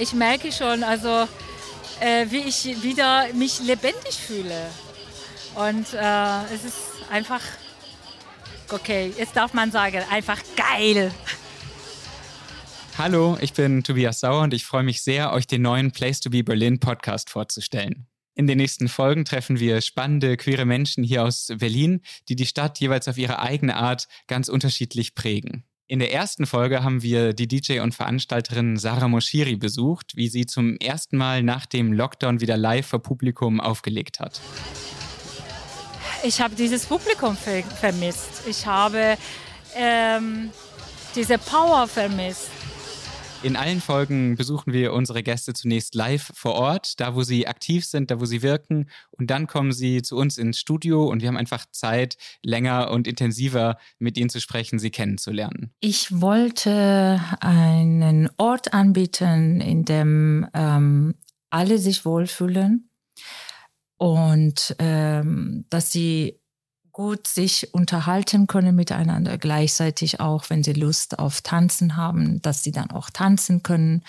ich merke schon, also äh, wie ich wieder mich lebendig fühle. Und äh, es ist einfach, okay, jetzt darf man sagen, einfach geil. Hallo, ich bin Tobias Sauer und ich freue mich sehr, euch den neuen Place to Be Berlin Podcast vorzustellen. In den nächsten Folgen treffen wir spannende queere Menschen hier aus Berlin, die die Stadt jeweils auf ihre eigene Art ganz unterschiedlich prägen. In der ersten Folge haben wir die DJ und Veranstalterin Sarah Moshiri besucht, wie sie zum ersten Mal nach dem Lockdown wieder live vor Publikum aufgelegt hat. Ich habe dieses Publikum ver vermisst. Ich habe ähm, diese Power vermisst. In allen Folgen besuchen wir unsere Gäste zunächst live vor Ort, da wo sie aktiv sind, da wo sie wirken. Und dann kommen sie zu uns ins Studio und wir haben einfach Zeit, länger und intensiver mit ihnen zu sprechen, sie kennenzulernen. Ich wollte einen Ort anbieten, in dem ähm, alle sich wohlfühlen und ähm, dass sie gut sich unterhalten können miteinander, gleichzeitig auch, wenn sie Lust auf Tanzen haben, dass sie dann auch tanzen können,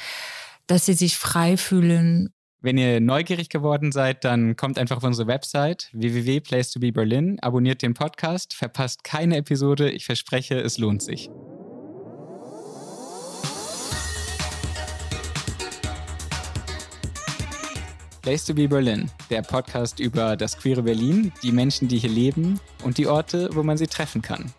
dass sie sich frei fühlen. Wenn ihr neugierig geworden seid, dann kommt einfach auf unsere Website www.placetobeberlin, abonniert den Podcast, verpasst keine Episode. Ich verspreche, es lohnt sich. Place to be Berlin, der Podcast über das queere Berlin, die Menschen, die hier leben und die Orte, wo man sie treffen kann.